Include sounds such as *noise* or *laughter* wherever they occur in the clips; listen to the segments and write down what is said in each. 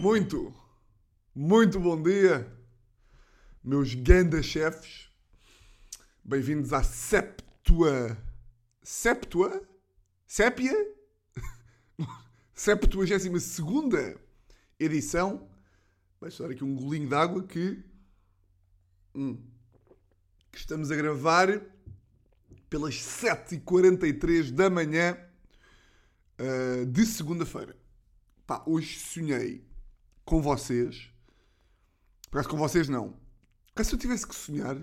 Muito, muito bom dia, meus ganda chefes. Bem-vindos à Septua. Septua? Sépia? Septuagésima segunda edição. Vai estar aqui um golinho de água que. hum, que estamos a gravar pelas 7h43 da manhã uh, de segunda-feira. Pá, hoje sonhei com vocês. Acaso com vocês não. Porque se eu tivesse que sonhar,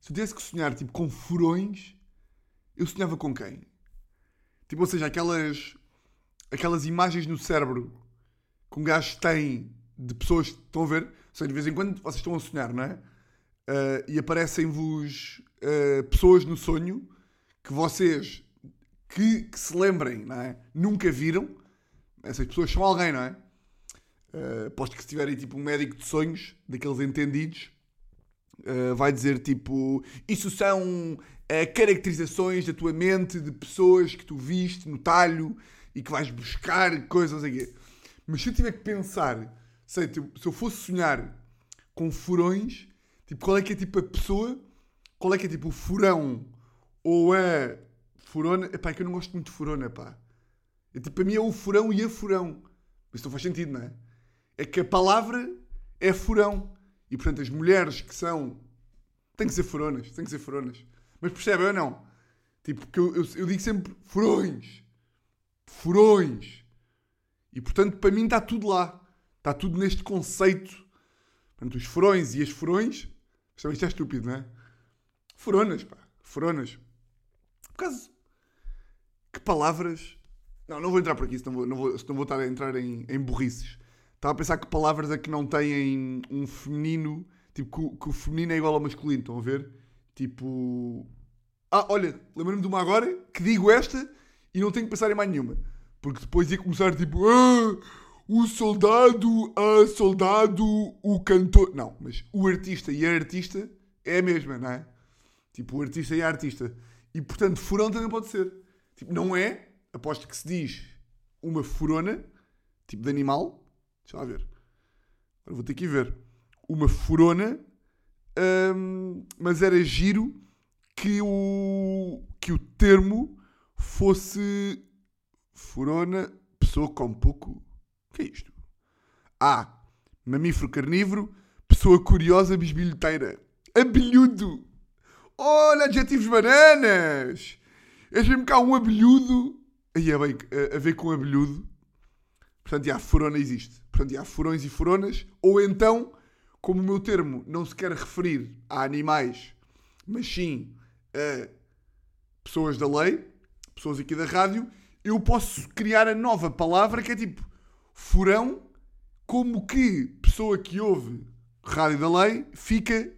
se eu tivesse que sonhar tipo com furões, eu sonhava com quem? Tipo, ou seja, aquelas aquelas imagens no cérebro que um gajo tem de pessoas que estão a ver, ou seja, de vez em quando vocês estão a sonhar, não é? Uh, e aparecem-vos uh, pessoas no sonho que vocês que, que se lembrem, não é? Nunca viram. Essas pessoas são alguém, não é? Uh, aposto que se tiverem tipo um médico de sonhos, daqueles entendidos, uh, vai dizer tipo: Isso são uh, caracterizações da tua mente de pessoas que tu viste no talho e que vais buscar coisas aqui. Mas se eu tiver que pensar, sei, tipo, se eu fosse sonhar com furões, tipo, qual é que é tipo a pessoa, qual é que é tipo o furão ou a furona? Epá, é que eu não gosto muito de furona, pá. É, tipo, para mim é o furão e a furão. Mas não faz sentido, não é? É que a palavra é furão. E portanto as mulheres que são. têm que ser furonas, têm que ser furonas. Mas percebem ou não? Tipo, que eu, eu, eu digo sempre furões. Furões. E portanto, para mim está tudo lá. Está tudo neste conceito. Portanto, os furões e as furões. Isto isto é estúpido, não é? Furonas, pá. Furonas. Por causa. Que palavras. Não, não vou entrar por aqui, senão vou, não vou, senão vou estar a entrar em, em burrices. Estava a pensar que palavras é que não têm um feminino. Tipo, que, que o feminino é igual ao masculino, estão a ver? Tipo. Ah, olha, lembro-me de uma agora que digo esta e não tenho que pensar em mais nenhuma. Porque depois ia começar tipo. Ah, o soldado, a soldado, o cantor. Não, mas o artista e a artista é a mesma, não é? Tipo, o artista e a artista. E portanto, furão também pode ser. Tipo, não é, aposto que se diz uma furona, tipo de animal. Deixa lá ver. Agora vou ter que ir ver. Uma furona, hum, mas era giro que o, que o termo fosse furona, pessoa com pouco. O que é isto? Ah, mamífero carnívoro, pessoa curiosa, bisbilhoteira. Abelhudo! Olha, adjetivos bananas! És mesmo cá um abelhudo. Aí é bem, a, a ver com abelhudo. Portanto, já, furona existe. Portanto, já, furões e furonas. Ou então, como o meu termo não se quer referir a animais, mas sim a pessoas da lei, pessoas aqui da rádio, eu posso criar a nova palavra que é tipo furão, como que pessoa que ouve rádio da lei fica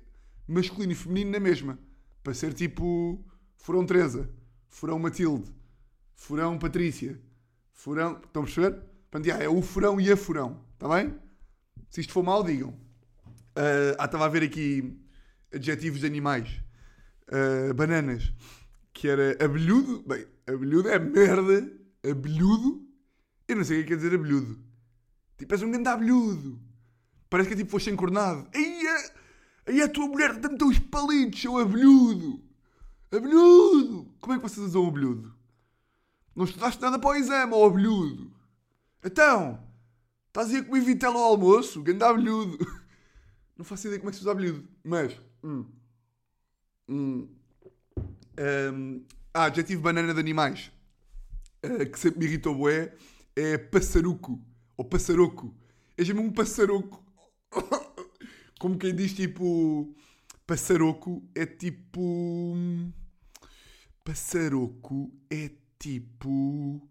masculino e feminino na mesma. Para ser tipo furão Teresa, furão Matilde, furão Patrícia, furão. Estão a perceber? Portanto, já, é o furão e a furão. Está bem? Se isto for mal, digam. Uh, ah, estava a ver aqui adjetivos de animais. Uh, bananas. Que era abelhudo. Bem, abelhudo é merda. Abelhudo. Eu não sei o que quer dizer abelhudo. Tipo, és um grande abelhudo. Parece que é tipo foste encornado. Aí a, a tua mulher tem os palitos, seu abelhudo. Abelhudo. Como é que vocês usam abelhudo? Não estudaste nada para o exame, ó abelhudo. Então, estás aí a comer vitelo ao almoço? Grande abelhudo. *laughs* Não faço ideia como é que se usa abelhudo. Mas, hum, hum, um, ah, adjetivo banana de animais. Uh, que sempre me irritou bué. É passaruco. Ou passaroco. É mesmo um passaroco. *laughs* Como quem diz tipo... Passaroco é tipo... Passaroco é tipo...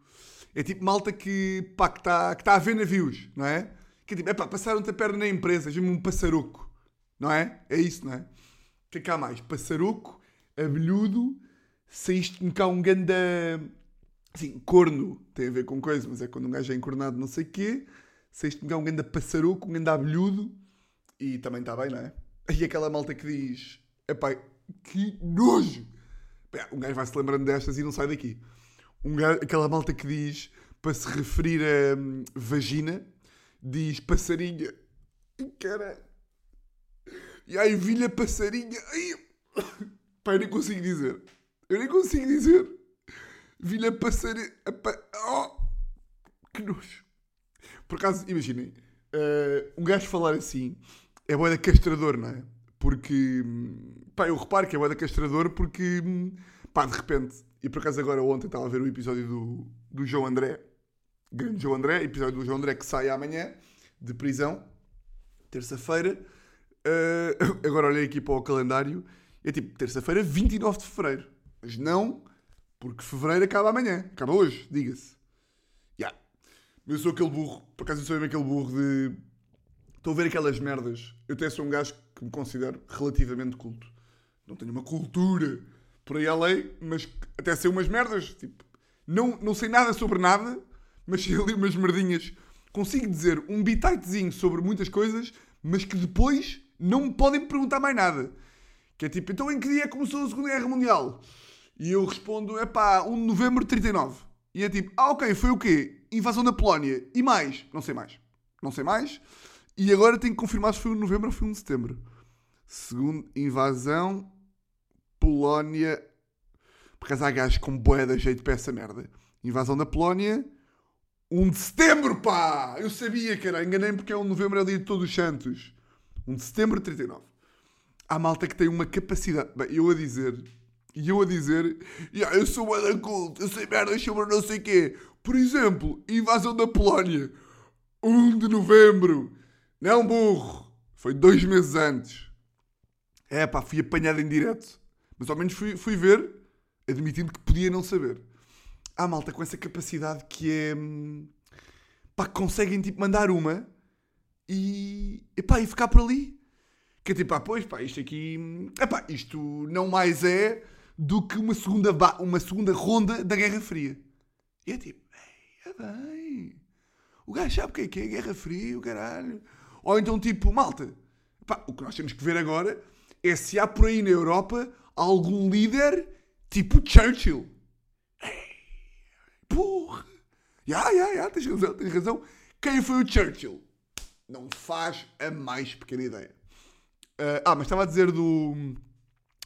É tipo malta que, pá, que está que tá a ver navios, não é? Que é tipo, é pá, passaram-te a perna na empresa, mesmo um passaroco, não é? É isso, não é? O que é que há mais? Passaroco, abelhudo, saíste-me cá um ganda... Assim, corno, tem a ver com coisa, mas é quando um gajo é encornado não sei o quê. Saíste-me cá um ganda passaroco, um ganda abelhudo, e também está bem, não é? E aquela malta que diz, é pá, que nojo! Um gajo vai-se lembrando destas e não sai daqui. Um gajo, aquela malta que diz, para se referir a hum, vagina, diz passarinha. Caralho. E aí, vilha passarinha. Ai, *coughs* pá, eu nem consigo dizer. Eu nem consigo dizer. Vilha passarinha. Oh, que nojo. Por acaso, imaginem, eh, um gajo falar assim é boeda castrador, não é? Porque, pá, eu reparo que é boeda castrador porque, pá, de repente, e por acaso agora ontem estava a ver o episódio do, do João André, grande João André, episódio do João André que sai amanhã, de prisão, terça-feira. Eh, *laughs* agora olhei aqui para o calendário, é tipo, terça-feira, 29 de fevereiro. Mas não, porque fevereiro acaba amanhã, acaba hoje, diga-se. Ya. Eu sou aquele burro, por acaso eu sou mesmo aquele burro de. Estou a ver aquelas merdas. Eu até sou um gajo me considero relativamente culto. Não tenho uma cultura por aí além, mas até sei umas merdas. Tipo, não, não sei nada sobre nada, mas sei ali umas merdinhas. Consigo dizer um bititezinho sobre muitas coisas, mas que depois não me podem perguntar mais nada. Que é tipo, então em que dia começou a Segunda Guerra Mundial? E eu respondo, é pá, 1 de novembro de 39. E é tipo, ah ok, foi o quê? Invasão da Polónia. E mais? Não sei mais. Não sei mais. E agora tenho que confirmar se foi 1 de novembro ou foi 1 de setembro. Segundo, invasão, Polónia. Por acaso há gajos com boé de jeito para essa merda. Invasão da Polónia, 1 de setembro, pá! Eu sabia era, enganei-me porque é 1 de novembro, é o dia de todos os santos. 1 de setembro de 39. Há malta que tem uma capacidade. Bem, eu a dizer. E eu a dizer. "Ya, eu sou da culto, eu sei merdas sobre não sei quê. Por exemplo, invasão da Polónia. 1 de novembro. Não, burro. Foi dois meses antes. É pá, fui apanhado em direto. Mas ao menos fui, fui ver, admitindo que podia não saber. Há malta com essa capacidade que é. hum, pá, que conseguem tipo mandar uma e. epá, e ficar por ali. Que é tipo, ah, pois, pá, isto aqui. hum, Epá, isto não mais é do que uma segunda, uma segunda ronda da Guerra Fria. E é tipo, é bem. O gajo sabe o que é que é Guerra Fria, o caralho. Ou então, tipo, malta, pá, o que nós temos que ver agora é se há por aí na Europa algum líder tipo Churchill. Porra! Ya, ya, ya, tens razão, tens razão. Quem foi o Churchill? Não faz a mais pequena ideia. Ah, ah, mas estava a dizer do,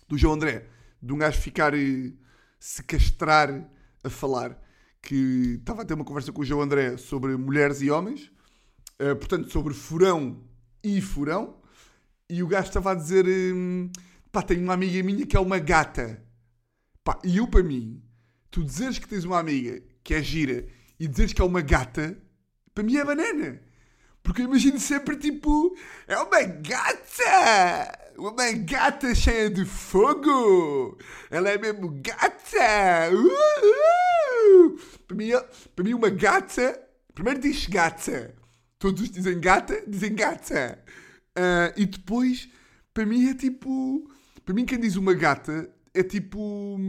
do João André, de um gajo ficar eh, se castrar a falar, que estava a ter uma conversa com o João André sobre mulheres e homens, ah, portanto, sobre furão e furão, e o gajo estava a dizer: hum, pá, tenho uma amiga minha que é uma gata. Pá, e eu, para mim, tu dizeres que tens uma amiga que é gira e dizeres que é uma gata, para mim é banana. Porque eu imagino sempre tipo, é uma gata! Uma gata cheia de fogo! Ela é mesmo gata! Uhul! Para, mim, para mim, uma gata. Primeiro diz gata. Todos dizem gata, dizem gata. Ah, e depois, para mim é tipo. Para mim, quem diz uma gata é tipo.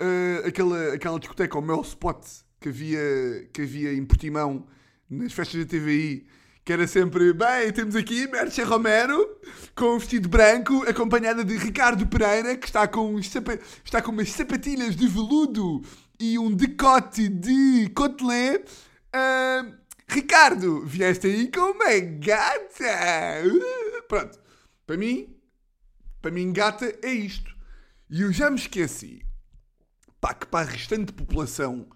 ah, aquela, aquela discoteca, o Mel Spot, que havia, que havia em Portimão, nas festas da TVI, que era sempre. Bem, temos aqui Mercha Romero, com um vestido branco, acompanhada de Ricardo Pereira, que está com, sapa- está com umas sapatilhas de veludo e um decote de cotelé. Ah, Ricardo, vieste aí com uma gata! Uh, Pronto, para mim, para mim, gata é isto. E eu já me esqueci, pá, que para a restante população,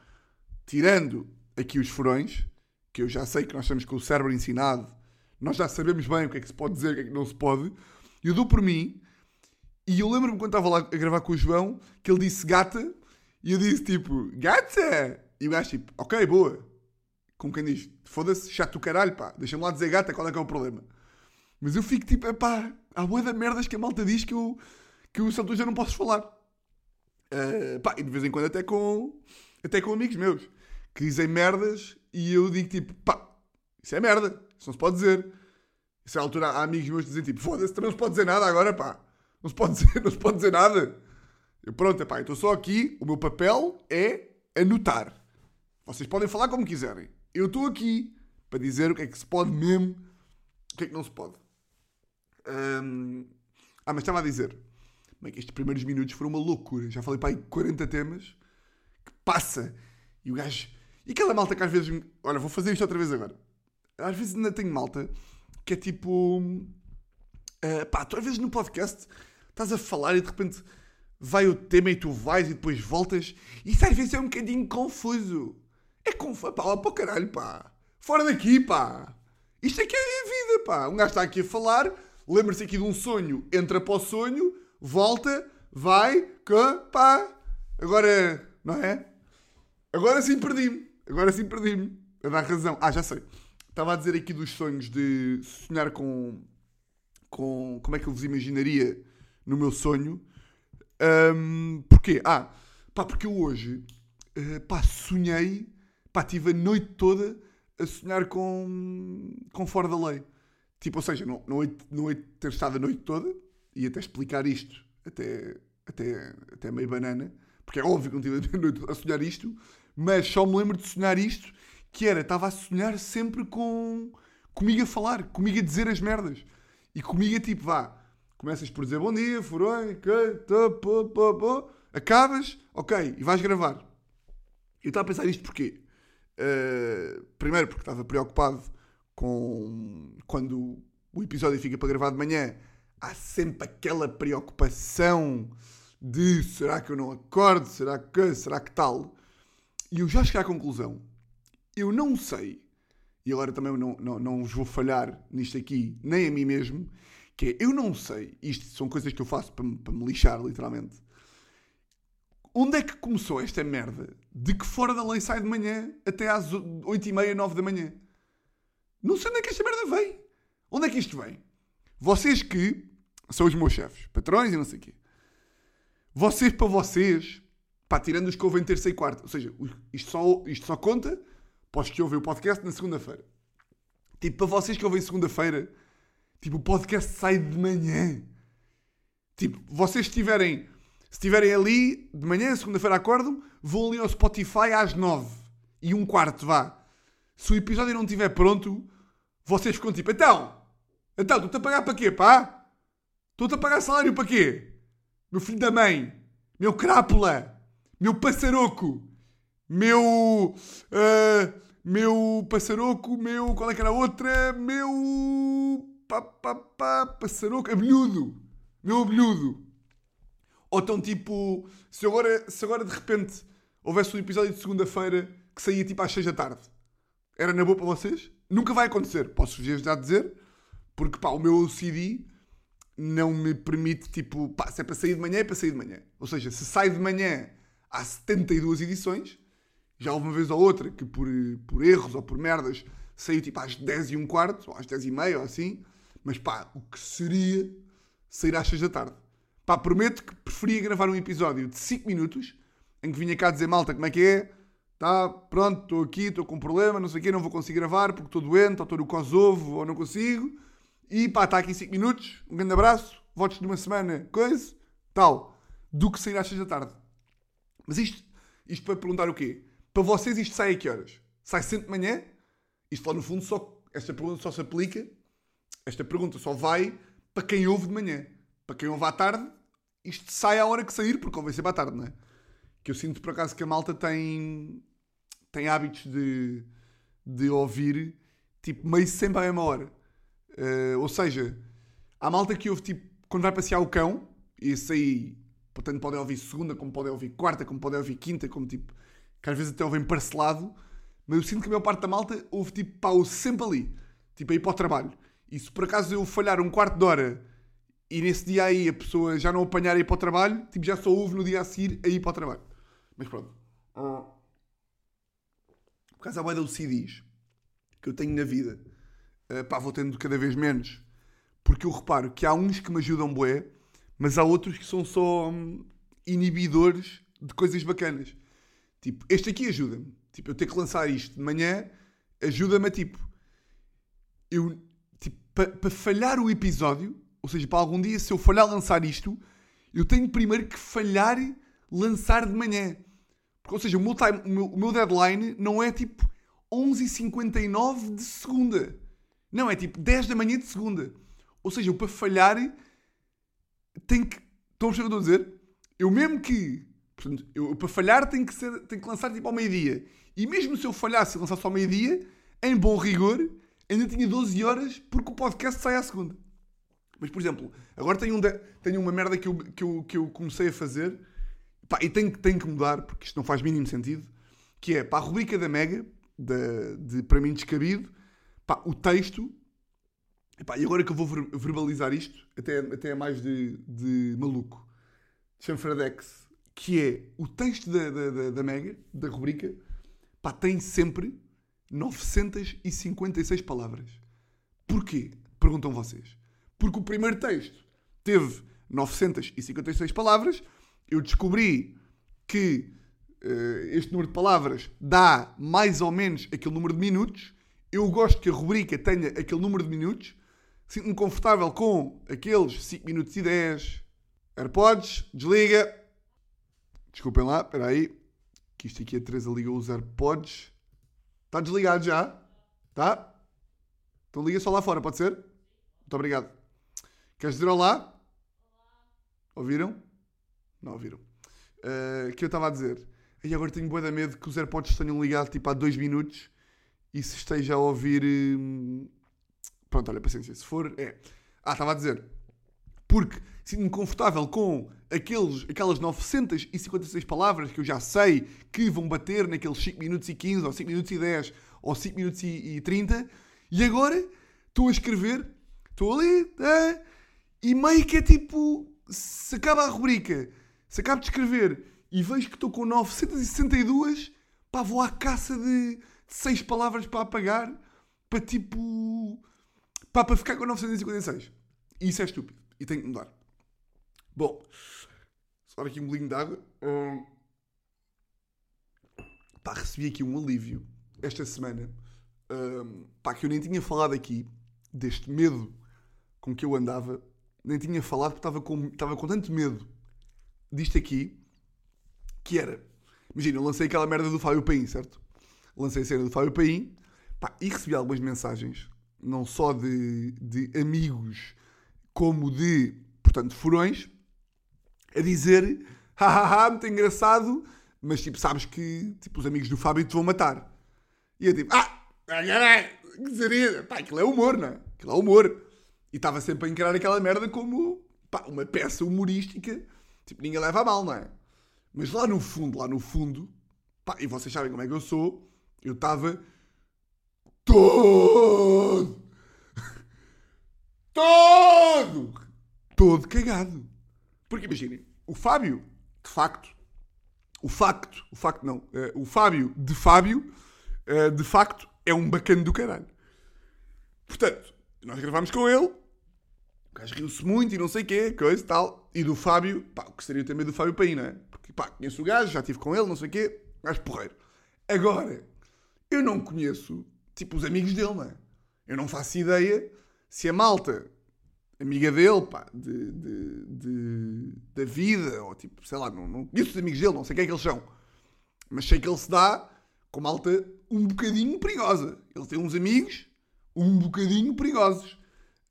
tirando aqui os furões, que eu já sei que nós estamos com o cérebro ensinado, nós já sabemos bem o que é que se pode dizer, o que é que não se pode, eu dou por mim, e eu lembro-me quando estava lá a gravar com o João, que ele disse gata, e eu disse tipo, gata! E o gajo tipo, ok, boa. Como quem diz, foda-se, chato do caralho, pá, deixa-me lá dizer gata, qual é que é o problema? Mas eu fico tipo, epá, há boa de merdas que a malta diz que eu, que eu só já não posso falar. Uh, pá, e de vez em quando até com, até com amigos meus que dizem merdas e eu digo tipo, pá, isso é merda, isso não se pode dizer. Isso é a altura há amigos meus que dizem tipo, foda-se, também não se pode dizer nada agora, pá. Não se pode *laughs* dizer, não se pode dizer nada. Eu, pronto, pá, estou só aqui, o meu papel é anotar. Vocês podem falar como quiserem. Eu estou aqui para dizer o que é que se pode mesmo, o que é que não se pode. Ah, mas estava a dizer, que estes primeiros minutos foram uma loucura. Já falei para aí 40 temas que passa e o gajo, E aquela malta que às vezes. Olha, vou fazer isto outra vez agora. Às vezes ainda tenho malta que é tipo. ah, pá, tu às vezes no podcast estás a falar e de repente vai o tema e tu vais e depois voltas. Isso às vezes é um bocadinho confuso. É confuso. Pá, lá para o caralho, pá. Fora daqui, pá. Isto é que é a vida, pá. Um gajo está aqui a falar, lembra-se aqui de um sonho, entra para o sonho, volta, vai, que, pá. Agora, não é? Agora sim perdi-me. Agora sim perdi-me. A dar razão. Ah, já sei. Estava a dizer aqui dos sonhos de sonhar com. com como é que eu vos imaginaria no meu sonho. Ahm, porquê? Ah, pá, porque eu hoje. eh, pá, sonhei. Pá, tive a noite toda a sonhar com. com fora da lei. Tipo, ou seja, não, de ter estado a noite toda. E até explicar isto. Até, até, até meio banana. Porque é óbvio que não tive a *laughs* noite a sonhar isto. Mas só me lembro de sonhar isto. Que era, estava a sonhar sempre com. comigo a falar. Comigo a dizer as merdas. E comigo a tipo, vá. Começas por dizer bom dia, furoi, que. Acabas, ok, e vais gravar. Eu estava a pensar isto porquê? Uh, primeiro porque estava preocupado com quando o episódio fica para gravar de manhã, há sempre aquela preocupação de será que eu não acordo, será que, será que tal? E eu já cheguei à conclusão, eu não sei, e agora também não, não, não vos vou falhar nisto aqui, nem a mim mesmo, que é, eu não sei, isto são coisas que eu faço para, para me lixar, literalmente, onde é que começou esta merda de que fora da lei sai de manhã até às 8 e meia, 9 da manhã? Não sei onde é que esta merda vem. Onde é que isto vem? Vocês que são os meus chefes, patrões e não sei o quê. Vocês para vocês, pá, tirando os que ouvem terça e quarta, ou seja, isto só, isto só conta para os que ouvem o podcast na segunda-feira. Tipo, para vocês que ouvem segunda-feira, tipo, o podcast sai de manhã. Tipo, vocês estiverem, se estiverem ali de manhã, segunda-feira acordam, vão ali ao Spotify às nove e um quarto, vá. Se o episódio não estiver pronto, vocês ficam tipo, então, então, estou-te a pagar para quê, pá? Estou-te a pagar salário para quê? Meu filho da mãe, meu crápula, meu passaroco, meu. ah, meu passaroco, meu. Qual é que era a outra? Meu. Pá, pá, pá, passaroco, abelhudo. Meu abelhudo. Ou então, tipo, se agora, se agora de repente houvesse um episódio de segunda-feira que saía tipo às 6 da tarde, era na boa para vocês? Nunca vai acontecer, posso-vos já dizer, porque pá, o meu OCD não me permite, tipo, pá, se é para sair de manhã, é para sair de manhã. Ou seja, se sai de manhã há 72 edições, já houve uma vez ou outra que por, por erros ou por merdas saiu tipo às 10 e um quarto, ou às 10 e meia, ou assim, mas pá, o que seria sair às 6 da tarde? Pá, prometo que preferia gravar um episódio de 5 minutos em que vinha cá dizer malta como é que é, tá, pronto, estou aqui, estou com um problema, não sei o quê, não vou conseguir gravar porque estou doente, ou estou no Kosovo, ou não consigo. E pá, está aqui 5 minutos, um grande abraço, votos de uma semana, coisa, tal, do que sair às 6 da tarde. Mas isto, isto para perguntar o quê? Para vocês isto sai a que horas? Sai sempre de manhã? Isto lá no fundo só, esta pergunta só se aplica, esta pergunta só vai para quem ouve de manhã. Para quem ouve à tarde, isto sai à hora que sair, porque convém sempre à tarde, não é? Que eu sinto por acaso que a malta tem, tem hábitos de, de ouvir tipo meio sempre à mesma hora. Eh, ou seja, há malta que ouve tipo quando vai passear o cão, e isso aí, portanto, podem ouvir segunda, como podem ouvir quarta, como podem ouvir quinta, como tipo, que às vezes até ouvem parcelado, mas eu sinto que a maior parte da malta ouve tipo pau sempre ali, tipo aí para o trabalho. E se por acaso eu falhar um quarto de hora e nesse dia aí a pessoa já não apanhar a ir para o trabalho, tipo já só ouve no dia a seguir a ir para o trabalho. Mas pronto. Ah. Por causa da boia de CDs que eu tenho na vida, uh, pá, vou tendo cada vez menos. Porque eu reparo que há uns que me ajudam bué, mas há outros que são só hum, inibidores de coisas bacanas. Tipo, este aqui ajuda-me. Tipo, eu ter que lançar isto de manhã ajuda-me a tipo. Eu, tipo, para falhar o episódio, ou seja, para algum dia, se eu falhar a lançar isto, eu tenho primeiro que falhar lançar de manhã. Porque, ou seja, o meu, time, o meu, o meu deadline não é tipo 11h59 de segunda. Não, é tipo 10 da manhã de segunda. Ou seja, eu para falhar tenho que. Estão a perceber o que estou a dizer? Eu mesmo que. Portanto, eu para falhar tenho que, ser, tenho que lançar tipo ao meio-dia. E mesmo se eu falhasse e lançasse ao meio-dia, em bom rigor, ainda tinha 12 horas porque o podcast sai à segunda. Mas, por exemplo, agora tenho, um de- tenho uma merda que eu, que, eu, que eu comecei a fazer pá, e tenho, tenho que mudar porque isto não faz mínimo sentido. Que é, para a rubrica da Mega, da- de, para mim descabido, pá, o texto. E agora que eu vou ver- verbalizar isto, até, até é mais de, de maluco. Chanfradex, que é o texto da, da, da, da Mega, da rubrica, pá, tem sempre 956 palavras. Porquê? Perguntam vocês. Porque o primeiro texto teve 956 palavras. Eu descobri que eh, este número de palavras dá mais ou menos aquele número de minutos. Eu gosto que a rubrica tenha aquele número de minutos. Sinto-me confortável com aqueles 5 minutos e 10. AirPods, desliga. Desculpem lá, espera aí. Que isto aqui a Teresa liga os AirPods. Está desligado já? Tá? Então liga só lá fora, pode ser? Muito obrigado. Queres dizer olá? Ouviram? Não ouviram. Uh, que eu estava a dizer. E agora tenho boa medo que os AirPods tenham ligado tipo há dois minutos e se esteja a ouvir. hum, Pronto, olha, paciência. Se for. É. Ah, estava a dizer. Porque sinto-me confortável com aqueles, aquelas 956 palavras que eu já sei que vão bater naqueles 5 minutos e 15, ou 5 minutos e 10, ou 5 minutos e, e 30. E agora estou a escrever, estou ali, ah, e meio que é tipo. Se acaba a rubrica, se acabo de escrever e vejo que estou com 962, pá, vou à caça de 6 palavras para apagar, para tipo. pá, para ficar com 956. E isso é estúpido. E tenho que mudar. Bom, só aqui um bolinho de água. Hum. Pá, recebi aqui um alívio esta semana. Hum, pá, que eu nem tinha falado aqui deste medo com que eu andava. Nem tinha falado porque estava com, estava com tanto medo disto aqui. Que era. Imagina, eu lancei aquela merda do Fábio Paim, certo? Lancei a cena do Fábio Paim. Pá, e recebi algumas mensagens. Não só de, de amigos como de, portanto, furões, a dizer hahaha, muito engraçado, mas tipo, sabes que tipo, os amigos do Fábio te vão matar. E eu tipo, ah, que seria? Pá, aquilo é humor, não é? Aquilo é humor. E estava sempre a encarar aquela merda como pá, uma peça humorística, tipo, ninguém leva a mal, não é? Mas lá no fundo, lá no fundo, pá, e vocês sabem como é que eu sou, eu estava todo *laughs* todo, todo cagado. Porque imaginem, o Fábio, de facto, o facto, o facto não, eh, o Fábio de Fábio, eh, de facto, é um bacana do caralho. Portanto, nós gravámos com ele, o gajo riu-se muito e não sei o quê, coisa e tal, e do Fábio, pá, seria também do Fábio Paim, não é? Porque, pá, conheço o gajo, já estive com ele, não sei o quê, gajo porreiro. Agora, eu não conheço, tipo, os amigos dele, não é? Eu não faço ideia se a malta, amiga dele, pá, de, de, de- da vida, ou tipo, sei lá, não, não conheço os amigos dele, não sei quem é que eles são, mas sei que ele se dá com malta um bocadinho perigosa. Ele tem uns amigos um bocadinho perigosos.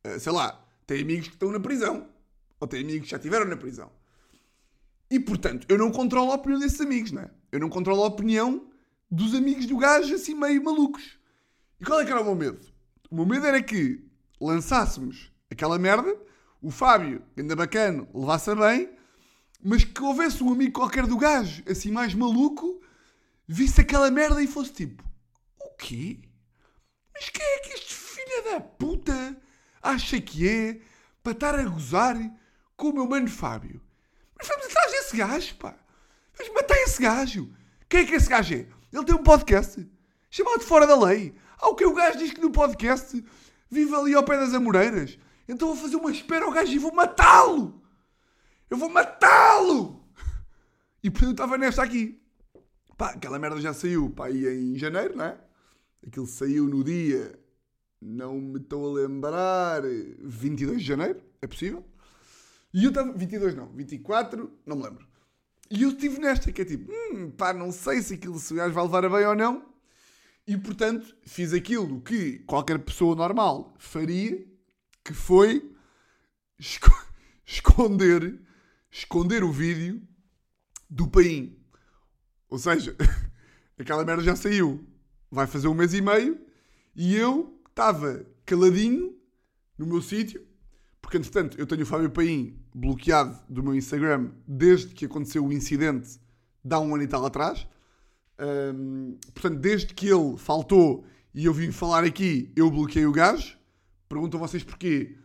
Ah, sei lá, tem amigos que estão na prisão, ou tem amigos que já estiveram na prisão. E portanto, eu não controlo a opinião desses amigos, não é? Eu não controlo a opinião dos amigos do gajo assim meio malucos. E qual é que era o meu medo? O meu medo era que lançássemos aquela merda, o Fábio, ainda bacana, levasse a bem, mas que houvesse um amigo qualquer do gajo, assim mais maluco, visse aquela merda e fosse tipo: O quê? Mas quem é que este filho da puta acha que é para estar a gozar com o meu mano Fábio? Mas vamos atrás desse gajo, pá. Vamos matar esse gajo. Quem é que esse gajo é? Ele tem um podcast chamado Fora da Lei. Ao que o gajo diz que no podcast vive ali ao pé das Amoreiras. Então vou fazer uma espera ao gajo e vou matá-lo. Eu vou matá-lo. E portanto estava nesta aqui. Pá, aquela merda já saiu, pá, aí em janeiro, não é? Aquilo saiu no dia, não me estou a lembrar, 22 de janeiro, é possível? E eu estava, 22 não, 24, não me lembro. E eu estive nesta, que é tipo, hum, pá, não sei se aquilo se o gajo vai levar a bem ou não. E portanto, fiz aquilo que qualquer pessoa normal faria, que foi esco- *laughs* esconder, esconder o vídeo do paim. Ou seja, *laughs* aquela merda já saiu. Vai fazer um mês e meio e eu estava caladinho no meu sítio, porque entretanto eu tenho o Fábio Paim bloqueado do meu Instagram desde que aconteceu o incidente de há um ano e tal atrás. Hum, portanto, desde que ele faltou e eu vim falar aqui, eu bloqueei o gajo. Perguntam vocês porquê.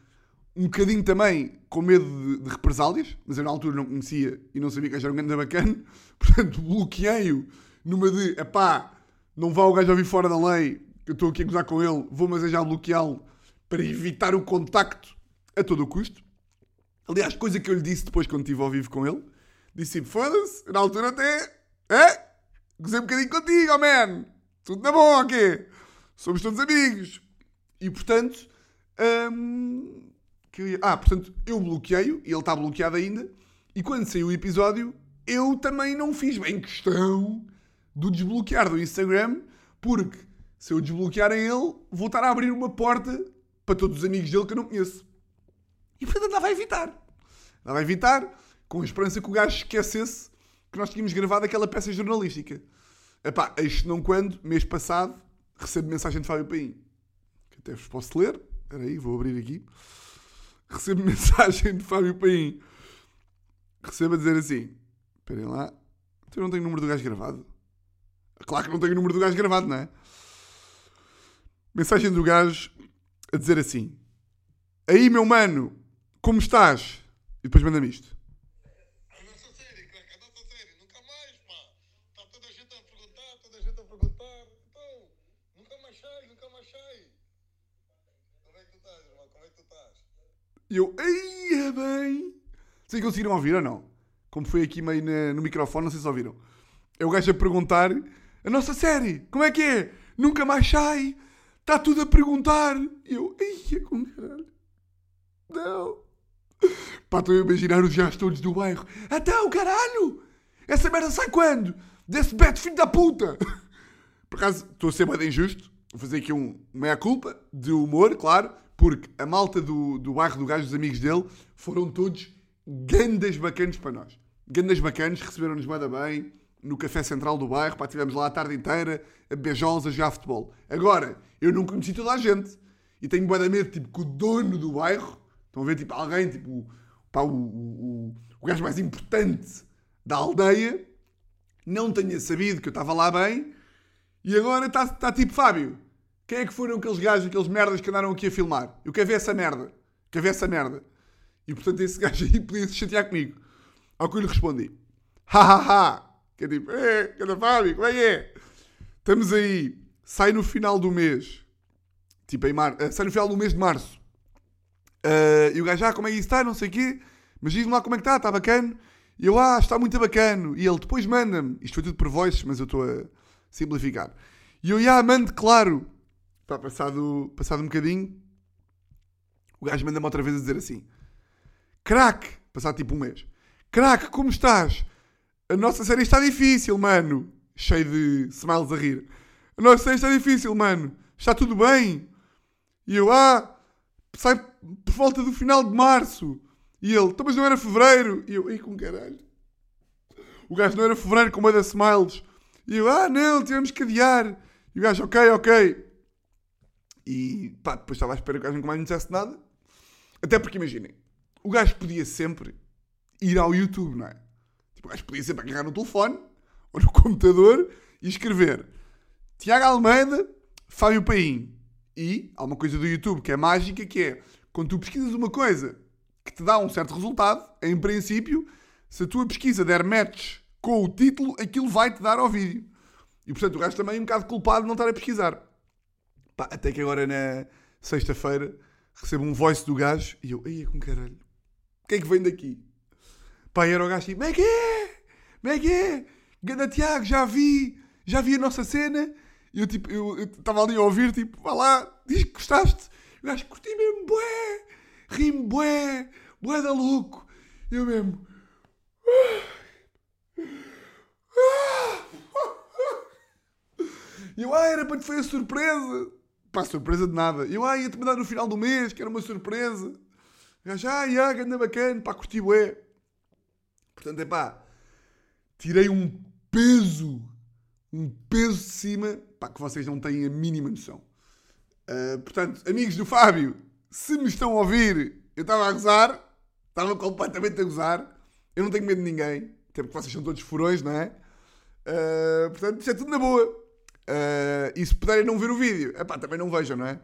Um bocadinho também com medo de, de represálias, mas eu na altura não conhecia e não sabia que era um grande bacana. *laughs* Portanto, bloqueei-o numa de, epá, não vá o gajo ouvir fora da lei, eu estou aqui a gozar com ele, vou mas é já bloqueá-lo para evitar o contacto a todo o custo. Aliás, coisa que eu lhe disse depois quando estive ao vivo com ele, disse foda-se, na altura até, é, gozei um bocadinho contigo, oh man, tudo na boa, ok? Somos todos amigos. E portanto, hum, eu ah, portanto, eu bloqueei-o e ele está bloqueado ainda. E quando saiu o episódio, eu também não fiz bem questão do desbloquear do Instagram, porque se eu desbloquear a ele, vou estar a abrir uma porta para todos os amigos dele que eu não conheço. E portanto andava a evitar. Andava a evitar, com a esperança que o gajo esquecesse que nós tínhamos gravado aquela peça jornalística. Epá, eis não quando, mês passado, recebo mensagem de Fábio Paim. Que até vos posso ler. Espera aí, vou abrir aqui. Recebo *laughs* mensagem de Fábio Paim. Recebo a dizer assim. Esperem lá. Eu não tenho o número do gajo gravado. Claro que não tenho o número do gajo gravado, não é? Mensagem do gajo a dizer assim. Aí, meu mano, como estás? E depois manda-me isto. A nossa série, craque, a nossa série, nunca mais, pá. Está toda a gente a perguntar, toda a gente a perguntar. Então, nunca mais sai, nunca mais sai. Como é que tu estás, irmão? Como é que tu estás? E eu, ei, é bem. Vocês conseguiram ouvir ou não? Como foi aqui meio na- no microfone, não sei se ouviram. É o gajo a perguntar: a nossa série, como é que é? Nunca mais sai? Está tudo a perguntar. E eu, ei, é com caralho. Não. Pá, estou a imaginar os gajos todos do bairro. Até o caralho! Essa merda sai quando? Desse beto filho da puta! *laughs* Por acaso, estou a ser bem injusto. Vou fazer aqui um meia-culpa de humor, claro, porque a malta do, do bairro do gajo, dos amigos dele, foram todos gandas bacanas para nós. Gandas bacanas, receberam-nos bem, bem no café central do bairro, pá, estivemos lá a tarde inteira, a beijolos, a jogar futebol. Agora, eu não conheci toda a gente. E tenho de medo, tipo, que o dono do bairro, estão a ver, tipo, alguém, tipo, pá, o, o, o, o gajo mais importante da aldeia, não tenha sabido que eu estava lá bem e agora está tá tipo, Fábio, quem é que foram aqueles gajos, aqueles merdas que andaram aqui a filmar? Eu quero ver essa merda. Quero ver essa merda. E portanto esse *laughs* gajo aí podia se chatear comigo. Ao que eu lhe respondi. Ha ha ha. Que é tipo, é, cada Fábio, como é que é? Estamos aí. Sai no final do mês. Tipo em mar... eh, Sai no final do mês de março. Ah, e o gajo, ah, como é que isso está? Não sei o quê. Mas diz-me lá como é que está, está bacana? E eu, ah, está muito bacana. E ele, depois manda-me. Isto foi tudo por voices, mas eu estou a simplificar. E eu, ah, mande, claro. Pá, passado, passado um bocadinho, o gajo manda-me outra vez a dizer assim: Crack, passado tipo um mês, Crack, como estás? A nossa série está difícil, mano. Cheio de smiles a rir. A nossa série está difícil, mano. Está tudo bem? E eu, ah, sai por volta do final de março. E ele, então, mas não era fevereiro. E eu, ei, com caralho. O gajo não era fevereiro com uma da smiles. E eu, ah, não, tivemos que adiar. E o gajo, ok, ok. E pá, depois estava à espera que o gajo nunca mais me dissesse nada. Até porque imaginem, o gajo podia sempre ir ao YouTube, não é? O gajo podia sempre agarrar no telefone ou no computador e escrever Tiago Almeida, Fábio Paim. E há uma coisa do YouTube que é mágica que é quando tu pesquisas uma coisa que te dá um certo resultado, em princípio, se a tua pesquisa der match com o título, aquilo vai-te dar ao vídeo. E portanto o gajo também é um bocado culpado de não estar a pesquisar. Pá, até que agora na sexta-feira recebo um voice do gajo e eu, ei, com caralho, o que é que vem daqui? Pá, era o gajo tipo, é que é? Como é que é? Ganda Tiago, já vi, já vi a nossa cena. E eu tipo, eu estava ali a ouvir, tipo, vá lá, diz que gostaste. E o gajo, curti mesmo, bué, ri-me bué, bué da louco. Eu mesmo, E eu, ah, era para te fazer surpresa. Pá, surpresa de nada. Eu, ah, ia-te mandar no final do mês, que era uma surpresa. O gajo, ah, yeah, ganda bacana, pá, curti bué. Portanto, é pá, tirei um peso, um peso de cima pá, que vocês não têm a mínima noção. Uh, portanto, amigos do Fábio, se me estão a ouvir, eu estava a gozar, estava completamente a gozar. Eu não tenho medo de ninguém, até porque vocês são todos furões, não é? Uh, portanto, isto é tudo na boa. Uh, e se puderem não ver o vídeo, epá, também não vejam, não é?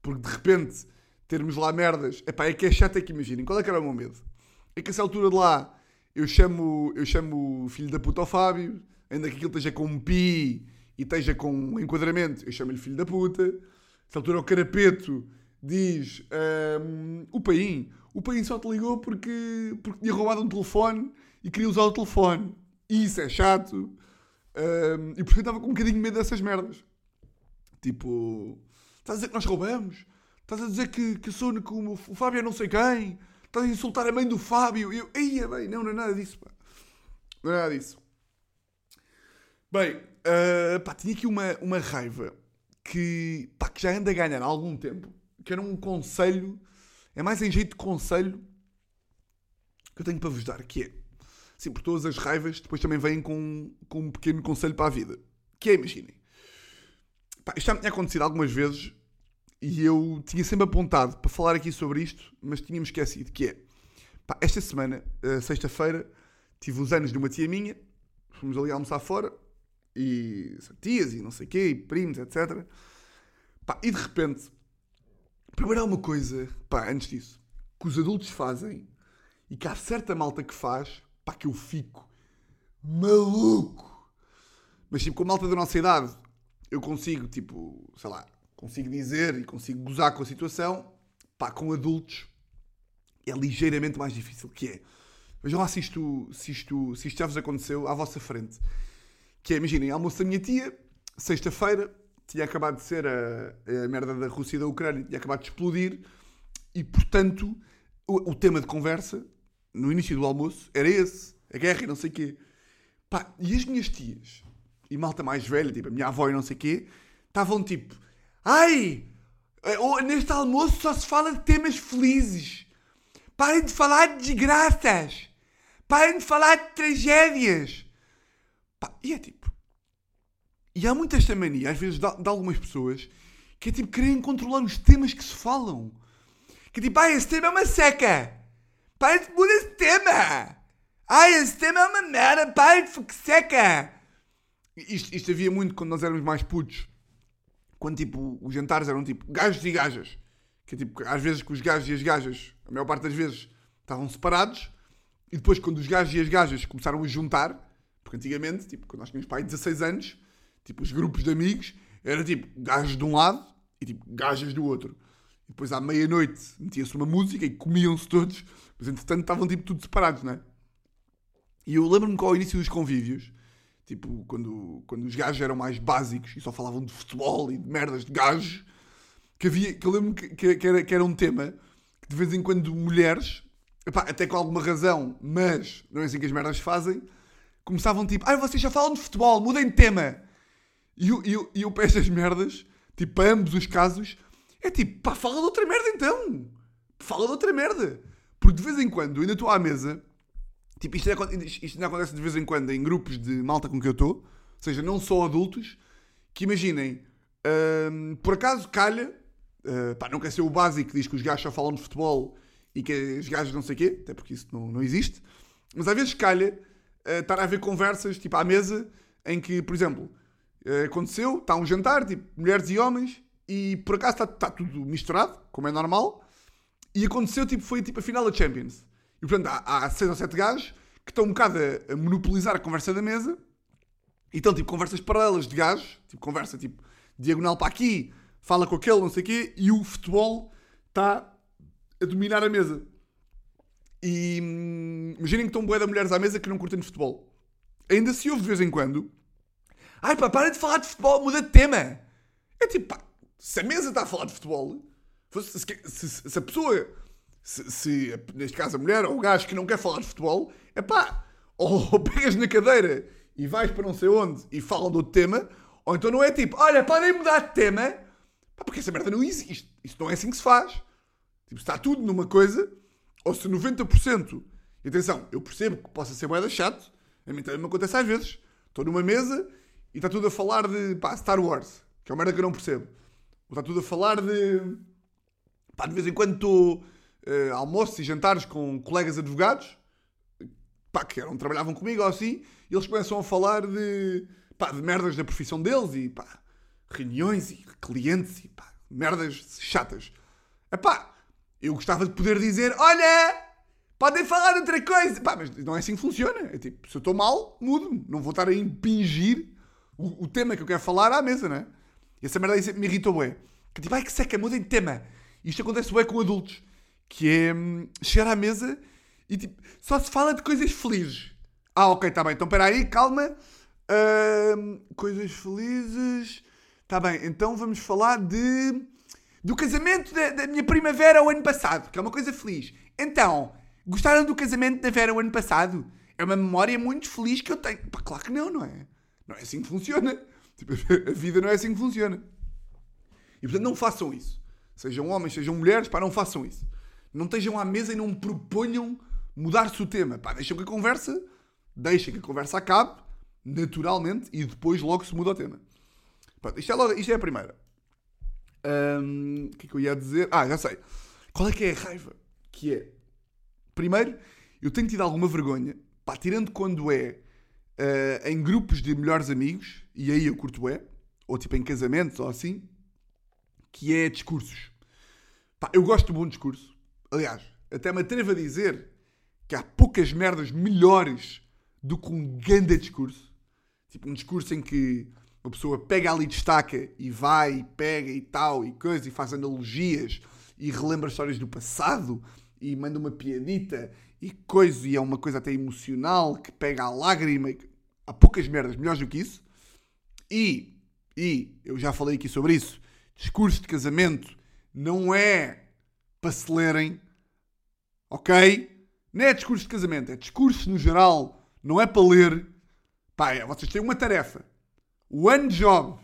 Porque de repente termos lá merdas, epá, é que é chato é que imaginem. Qual é que era o meu medo? É que essa altura de lá eu chamo, eu chamo filho da puta ao Fábio, ainda que aquilo esteja com um pi e esteja com um enquadramento, eu chamo-lhe filho da puta. Essa altura o carapeto diz um, o Paim, o Paim só te ligou porque, porque tinha roubado um telefone e queria usar o telefone. Isso é chato. Um, e portanto estava com um bocadinho de medo dessas merdas. Tipo, estás a dizer que nós roubamos? Estás a dizer que, que sou que o, o Fábio é não sei quem? Estás a insultar a mãe do Fábio? E eu, eia bem, não, não é nada disso, pá. Não é nada disso. Bem, uh, pá, tinha aqui uma, uma raiva que, pá, que já anda a ganhar há algum tempo, que era um conselho, é mais em jeito de conselho que eu tenho para vos dar, que é, sim, por todas as raivas, depois também vêm com, com um pequeno conselho para a vida, que é, imaginem, pá, isto já me tinha acontecido algumas vezes e eu tinha sempre apontado para falar aqui sobre isto, mas tínhamos esquecido, que é, pá, esta semana, uh, sexta-feira, tive os anos de uma tia minha, fomos ali almoçar fora, e tias e não sei o quê, e primos, etc. Pá, e de repente, primeiro há uma coisa, pá, antes disso, que os adultos fazem e que há certa malta que faz, pá, que eu fico maluco. Mas tipo, com a malta da nossa idade, eu consigo, tipo, sei lá, consigo dizer e consigo gozar com a situação, pá, com adultos é ligeiramente mais difícil, que é, vejam lá se isto, se isto, se isto já vos aconteceu à vossa frente. Que é, imaginem, almoço da minha tia, sexta-feira, tinha acabado de ser a, a, merda da Rússia e da Ucrânia, tinha acabado de explodir, e portanto, o, o, tema de conversa, no início do almoço, era esse, a guerra e não sei o quê. Pá, e as minhas tias, e malta mais velha, tipo a minha avó e não sei o quê, estavam tipo, ai, eh, neste almoço só se fala de temas felizes. Parem de falar de desgraças. Parem de falar de tragédias. E é tipo. E há muita esta mania, às vezes, de, algumas pessoas, que é tipo querem controlar os temas que se falam. Que é tipo, ai, esse tema é uma seca. Para de mudar esse tema. Ai, esse tema é uma merda. Para de que seca. Isto, isto havia muito quando nós éramos mais putos. Quando, tipo, os jantares eram, tipo, gajos e gajas. Que é, tipo, às vezes que os gajos e as gajas, a maior parte das vezes, estavam separados. E depois, quando os gajos e as gajas começaram a juntar, porque antigamente, tipo, quando nós tínhamos pai 16 anos, tipo, os grupos de amigos, era tipo, gajos de um lado e tipo, gajas do outro. E depois à meia-noite metia-se uma música e comiam-se todos, mas entretanto estavam tipo tudo separados, não é? E eu lembro-me que ao início dos convívios, tipo, quando, quando os gajos eram mais básicos e só falavam de futebol e de merdas de gajos, que havia, que eu lembro-me que, que, que, era, que era um tema que de vez em quando mulheres, epá, até com alguma razão, mas não é assim que as merdas fazem, começavam tipo, ai, vocês já falam de futebol, mudem de tema. E eu, eu, eu para estas merdas, tipo, para ambos os casos, é tipo, pá, fala de outra merda então. Fala de outra merda. Porque de vez em quando, ainda estou à mesa, tipo, isto ainda, isto ainda acontece de vez em quando em grupos de malta com que eu estou, ou seja, não só adultos, que imaginem, hum, por acaso calha, uh, pá, não quer ser o básico que diz que os gajos só falam de futebol e que as gajas não sei o quê, até porque isso não, não existe, mas às vezes calha uh, estar a haver conversas, tipo, à mesa, em que, por exemplo, uh, aconteceu, está um jantar, tipo, mulheres e homens, e por acaso está, está tudo misturado, como é normal, e aconteceu, tipo, foi tipo a final da Champions. E portanto, há, há seis ou sete gajos que estão um bocado a, a monopolizar a conversa da mesa, e estão, tipo, conversas paralelas de gajos, tipo, conversa, tipo, diagonal para aqui, fala com aquele, não sei o quê, e o futebol está a dominar a mesa. E hum, imaginem que estão boé de mulheres à mesa que não curtem de futebol. Ainda se ouve de vez em quando. Ai pá, para de falar de futebol, muda de tema. É tipo, pá, se a mesa está a falar de futebol, se, se, se a pessoa, se, se, neste caso a mulher ou o gajo que não quer falar de futebol, é pá, ou *laughs* pegas na cadeira e vais para não sei onde e falam do outro tema, ou então não é tipo, olha, podem mudar de tema, pá, porque essa merda não existe. Isto não é assim que se faz. Tipo, está tudo numa coisa ou se 90%, e atenção, eu percebo que possa ser moeda chato, a mim também me acontece às vezes, estou numa mesa e está tudo a falar de pá, Star Wars, que é uma merda que eu não percebo. Ou está tudo a falar de. Pá, de vez em quando estou uh, almoços e jantares com colegas advogados, pá, que eram, trabalhavam comigo ou assim, e eles começam a falar de, pá, de merdas da profissão deles e pá, reuniões e clientes e pá, merdas chatas. Epá, eu gostava de poder dizer: olha, podem falar outra coisa. Pá, mas não é assim que funciona. É tipo, se eu estou mal, mudo-me. Não vou estar a impingir o, o, tema que eu quero falar à mesa, não é? E essa merda aí sempre me irritou, bué. Que tipo, ai que seca, mudem de tema. Isto acontece bué com adultos. Que é hum, chegar à mesa e tipo, só se fala de coisas felizes. Ah, ok, está bem. Então espera aí, calma. Hum, coisas felizes. Está bem, então vamos falar de do casamento da, da, minha primavera o ano passado, que é uma coisa feliz. Então, gostaram do casamento da Vera o ano passado? É uma memória muito feliz que eu tenho. Pá, claro que não, não é? Não é assim que funciona. *laughs* Tipo, a vida não é assim que funciona. E portanto, não façam isso. Sejam homens, sejam mulheres, pá, não façam isso. Não estejam à mesa e não proponham mudar-se o tema. Pá, deixem que a conversa, deixem que a conversa acabe, naturalmente, e depois logo se muda o tema. Pronto, isto é, logo, isto é a primeira. Um, o que é que eu ia dizer? Ah, já sei. Qual é que é a raiva? Que é, primeiro, eu tenho tido alguma vergonha, pá, tirando quando é uh, em grupos de melhores amigos, e aí eu curto é, ou tipo em casamentos ou assim, que é discursos. Pá, eu gosto de bom discurso. Aliás, até me atrevo a dizer que há poucas merdas melhores do que um grande discurso. Tipo, um discurso em que uma pessoa pega ali, destaca e vai, e pega e tal, e coisa, e faz analogias e relembra histórias do passado e manda uma piadita e coisa, e é uma coisa até emocional que pega a lágrima. Há poucas merdas melhores do que isso. E, e eu já falei aqui sobre isso, discurso de casamento não é para se lerem, ok? Não é discurso de casamento, é discurso no geral, não é para ler. Pá, é, vocês têm uma tarefa one job,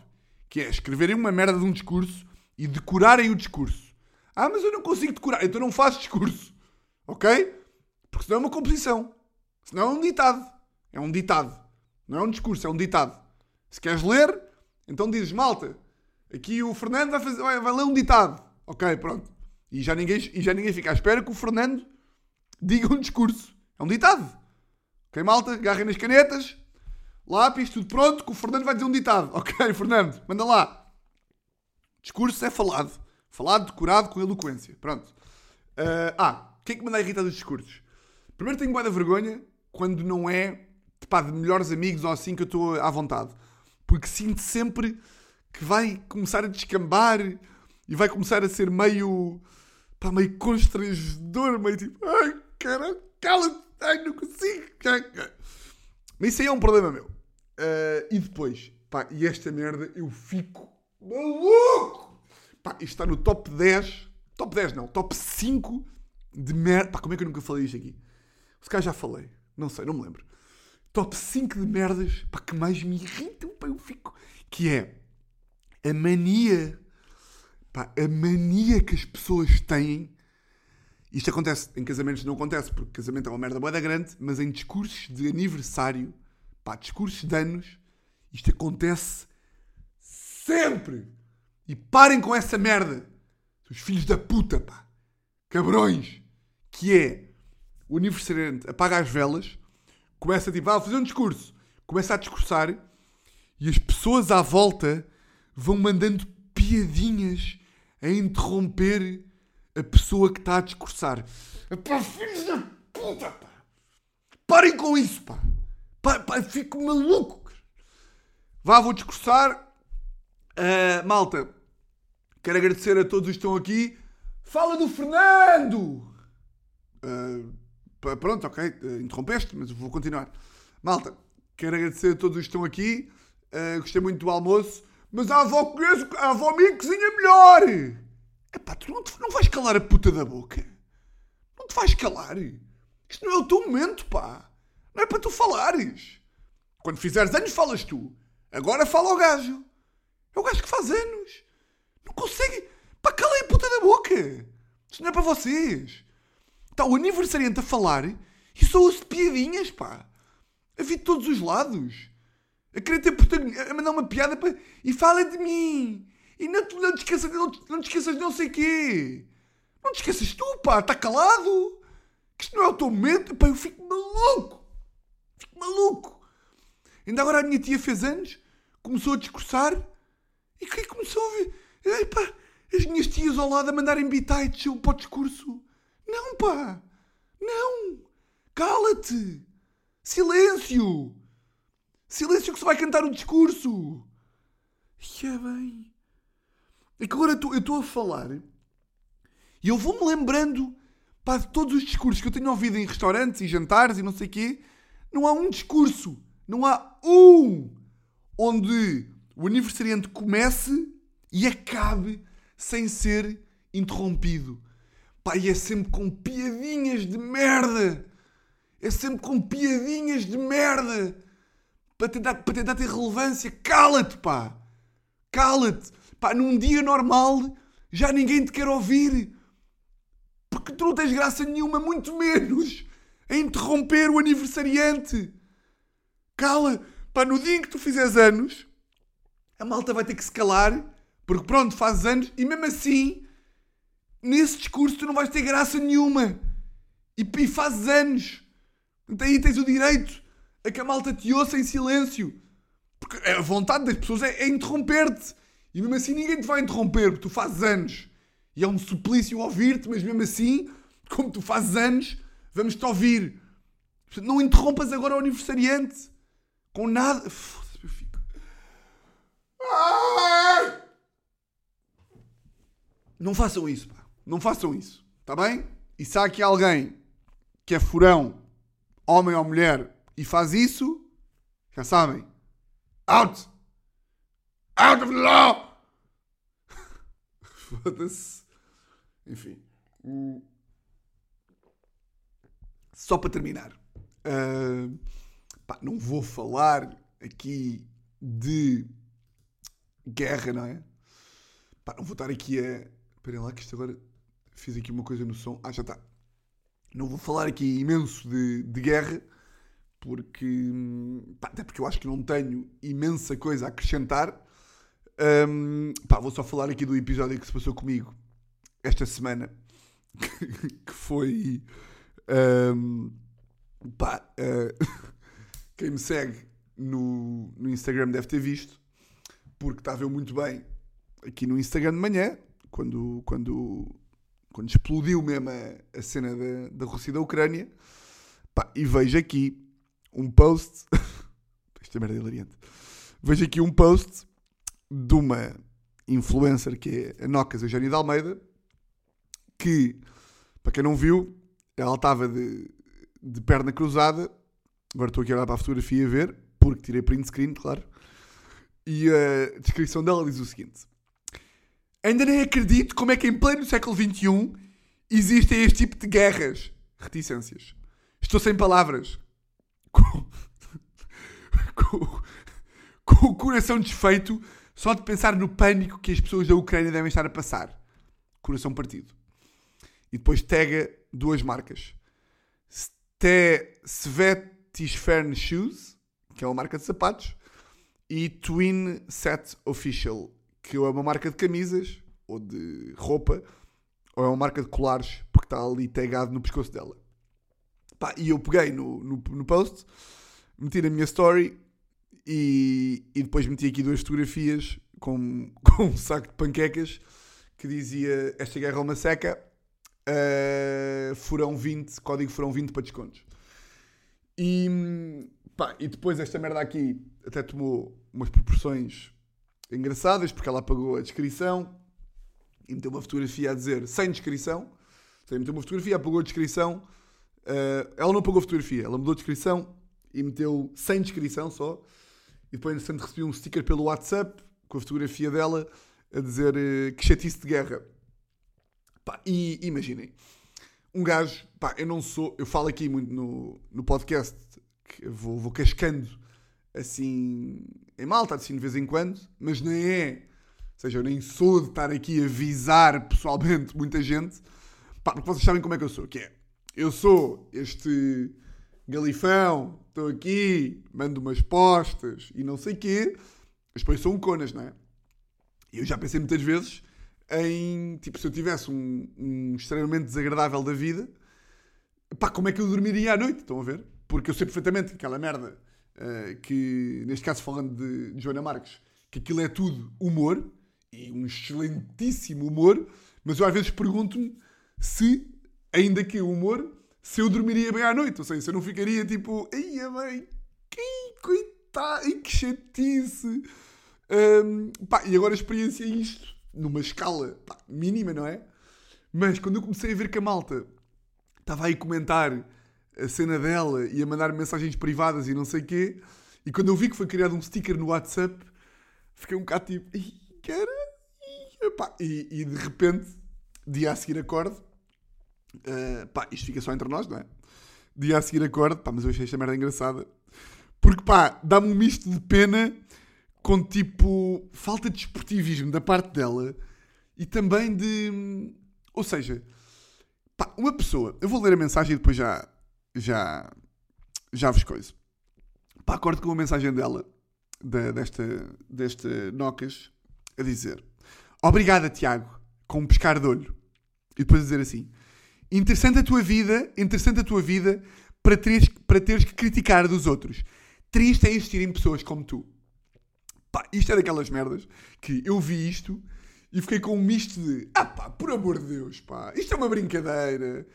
que é escreverem uma merda de um discurso e decorarem o discurso. Ah, mas eu não consigo decorar, então não faço discurso. Ok? Porque senão é uma composição. Senão é um ditado. É um ditado. Não é um discurso, é um ditado. Se queres ler, então dizes, malta, aqui o Fernando vai, fazer, vai, vai ler um ditado. Ok, pronto. E já, ninguém, e já ninguém fica à espera que o Fernando diga um discurso. É um ditado. Ok, malta? Agarrem nas canetas, Lápis, tudo pronto, que o Fernando vai dizer um ditado. *laughs* Ok, Fernando, manda lá. Discurso é falado. Falado, decorado, com eloquência. Pronto. Uh, ah, o que é que me dá irritado os discursos? Primeiro tenho guarda vergonha quando não é pá, de melhores amigos ou assim que eu estou à vontade. Porque sinto sempre que vai começar a descambar e vai começar a ser meio. pá, meio constrangedor, meio tipo. Ai, caralho, cala-te, ai, não consigo. Mas isso aí é um problema meu. Uh, e depois, pá, e esta merda eu fico maluco! Pá, isto está no top 10, top 10 não, top 5 de merda. Pá, como é que eu nunca falei isto aqui? Se calhar já falei, não sei, não me lembro. Top 5 de merdas pá, que mais me irritam, pá, eu fico. Que é a mania, pá, a mania que as pessoas têm. Isto acontece em casamentos, não acontece, porque casamento é uma merda boa grande, mas em discursos de aniversário pá, discursos de anos, isto acontece sempre. E parem com essa merda. Os filhos da puta, pá. Cabrões. Que é o aniversariante apaga as velas, começa tipo, ah, a fazer um discurso. Começa a discursar e as pessoas à volta vão mandando piadinhas a interromper a pessoa que está a discursar. Pá, filhos da puta, pá. Parem com isso, pá. Pá, pá, fico maluco. Vá, vou discursar. Uh, malta, quero agradecer a todos que estão aqui. Fala do Fernando! Uh, pronto, ok, uh, interrompeste, mas vou continuar. Malta, quero agradecer a todos que estão aqui. Uh, gostei muito do almoço. Mas a avó conheço, a avó minha cozinha melhor! Epá, tu não, te, não vais calar a puta da boca? Não te vais calar? Isto não é o teu momento, pá! Não é para tu falares. Quando fizeres anos, falas tu. Agora fala ao gajo. É o gajo que faz anos. Não consegue. Pá, calem a puta da boca. Isto não é para vocês. Está o aniversariante a falar e só ouço piadinhas, pá. A vir de todos os lados. A querer ter protagonismo, a mandar uma piada para. E fala de mim! E não, te- não, te esqueças, não, te- não te esqueças de não sei quê! Não te esqueças tu, pá! Está calado! Que isto não é o teu momento! Pá, eu fico maluco! Fico maluco! Ainda agora a minha tia fez anos, começou a discursar e que começou a ver. Epá, as minhas tias ao lado a mandarem bitites para o discurso. Não, pá! Não! Cala-te! Silêncio! Silêncio que se vai cantar o discurso! E é bem. É que agora eu estou- a falar e eu vou-me lembrando pá, de todos os discursos que eu tenho ouvido em restaurantes e jantares e não sei o quê. Não há um discurso, não há um onde o aniversariante comece e acabe sem ser interrompido. Pá, e é sempre com piadinhas de merda. É sempre com piadinhas de merda. Para tentar, para tentar ter relevância. Cala-te, pá. Cala-te. Pá, num dia normal já ninguém te quer ouvir. Porque tu não tens graça nenhuma, muito menos a interromper o aniversariante. Cala. Pá, no dia em que tu fizeres anos, a malta vai ter que se calar, porque pronto, fazes anos, e mesmo assim, nesse discurso tu não vais ter graça nenhuma. E, e fazes anos. Então aí tens o direito a que a malta te ouça em silêncio. Porque a vontade das pessoas é, é interromper-te. E mesmo assim ninguém te vai interromper, porque tu fazes anos. E é um suplício ouvir-te, mas mesmo assim, como tu fazes anos, vamos-te ouvir. Portanto, não interrompas agora o aniversariante. Com nada. Foda-se, eu fico. Ai! Não façam isso, pá. Não façam isso. Está bem? E se há aqui alguém que é furão, homem ou mulher, e faz isso, já sabem. Out! Out of the law! *laughs* Foda-se. Enfim. Só para terminar. ah, pá, não vou falar aqui de guerra, não é? Pá, não vou estar aqui a. Espera lá, que isto agora. Fiz aqui uma coisa no som. Ah, já está. Não vou falar aqui imenso de, de guerra, porque. hum, Pá, até porque eu acho que não tenho imensa coisa a acrescentar. Hum, pá, vou só falar aqui do episódio que se passou comigo esta semana, *laughs* que foi. hum, pá, eh, *laughs* quem me segue no, no Instagram deve ter visto, porque estava eu muito bem aqui no Instagram de manhã, quando, quando, quando explodiu mesmo a, a cena da, da Rússia e da Ucrânia, pá, e vejo aqui um post, *laughs* merda é hilariante, vejo aqui um post de uma influencer que é a Nocas, a Jane de Almeida, que, para quem não viu, ela estava de, de perna cruzada, agora estou aqui a olhar para a fotografia a ver, porque tirei print screen, claro, e a descrição dela diz o seguinte: Ainda nem acredito como é que em pleno século XXI existem este tipo de guerras. Reticências. Estou sem palavras. Com, *laughs* com- com o coração desfeito só de pensar no pânico que as pessoas da Ucrânia devem estar a passar. Coração partido. E depois tega duas marcas. Ste Svetisfern Shoes, que é uma marca de sapatos, e Twin Set Official, que é uma marca de camisas ou de roupa, ou é uma marca de colares, porque está ali tagado no pescoço dela. Pá, e eu peguei no, no, no post, meti na minha story e, e depois meti aqui duas fotografias com, *laughs* com um saco de panquecas que dizia esta guerra é uma seca, uh, furão 20, código furão 20 para descontos. E, pá, e depois esta merda aqui até tomou umas proporções engraçadas, porque ela apagou a descrição e meteu uma fotografia a dizer sem descrição. Seja, meteu uma fotografia, apagou a descrição. Uh, ela não apagou a fotografia, ela mudou a descrição e meteu sem descrição só. E depois, entretanto, recebi um sticker pelo WhatsApp com a fotografia dela a dizer uh, que chatice de guerra. Pá, e imaginem, um gajo, pá, eu não sou, eu falo aqui muito no, no podcast, que vou, vou cascando assim em malta, assim de vez em quando, mas nem é, ou seja, eu nem sou de estar aqui a avisar pessoalmente muita gente, pá, porque vocês sabem como é que eu sou, que é, eu sou este galifão, estou aqui, mando umas postas e não sei quê, as depois são conas, não é? E eu já pensei muitas vezes em, tipo, se eu tivesse um, um extremamente desagradável da vida, pá, como é que eu dormiria à noite? Estão a ver? Porque eu sei perfeitamente que aquela merda, eh, que neste caso falando de, de Joana Marques, que aquilo é tudo humor, e um excelentíssimo humor, mas eu às vezes pergunto-me se, ainda que humor, se eu dormiria bem à noite, ou seja, se eu não ficaria tipo, ai bem, que coitado, que chatice. Hum, pá, e agora experienciei isto numa escala pá, mínima, não é? Mas quando eu comecei a ver que a malta estava aí a comentar a cena dela e a mandar mensagens privadas e não sei o quê, e quando eu vi que foi criado um sticker no WhatsApp, fiquei um bocado tipo, "Ih, cara, ih, epá." e, e de repente, dia a seguir acordo, Uh, pá, isto fica só entre nós, não é? Dia a seguir acordo, pá, mas eu achei esta merda engraçada. Porque, pá, dá-me um misto de pena com, tipo, falta de esportivismo da parte dela e também de... Ou seja, pá, uma pessoa... Eu vou ler a mensagem e depois já... Já... Já vos coiso. Pá, acordo com a mensagem dela, da, desta, desta Nocas, a dizer... Obrigada, Tiago, com um pescar de olho. E depois a dizer assim... Interessante a tua vida, interessante a tua vida para teres, para teres que criticar dos outros. Triste é existirem pessoas como tu. Pá, isto é daquelas merdas que eu vi isto e fiquei com um misto de ah pá, por amor de Deus, pá, isto é uma brincadeira.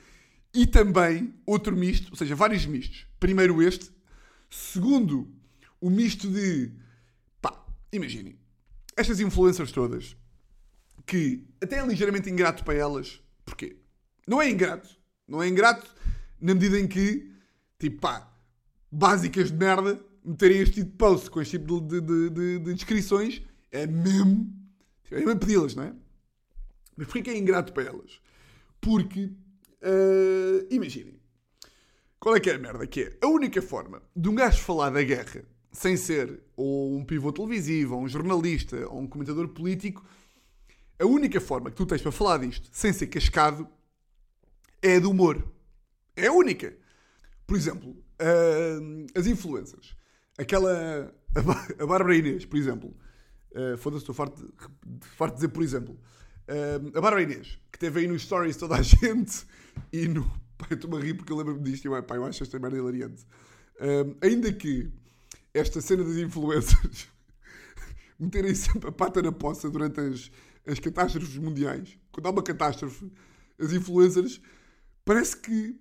E também outro misto, ou seja, vários mistos. Primeiro este. Segundo, o misto de pá, imaginem, estas influencers todas que até é ligeiramente ingrato para elas. Porquê? Não é ingrato. Não é ingrato na medida em que, tipo, pá, básicas de merda, meterem este tipo de post com este tipo de, de, de, de descrições, é mesmo. É mesmo pedi-las, não é? Mas porquê que é ingrato para elas? Porque, uh, imaginem, qual é que é a merda? Que é a única forma de um gajo falar da guerra sem ser ou um pivô televisivo, ou um jornalista, ou um comentador político, a única forma que tu tens para falar disto sem ser cascado é do humor. É única. Por exemplo, uh, as influências. Aquela. A, a Bárbara Inês, por exemplo. Uh, Foda-se, estou farto de, farto de dizer, por exemplo. Uh, a Bárbara Inês, que teve aí nos stories toda a *laughs* gente e no. Eu estou-me a rir porque eu lembro-me disto e eu, pá, eu acho esta merda hilariante. Uh, ainda que esta cena das influências *laughs* meterem sempre a pata na poça durante as, as catástrofes mundiais. Quando há uma catástrofe, as influencers parece que.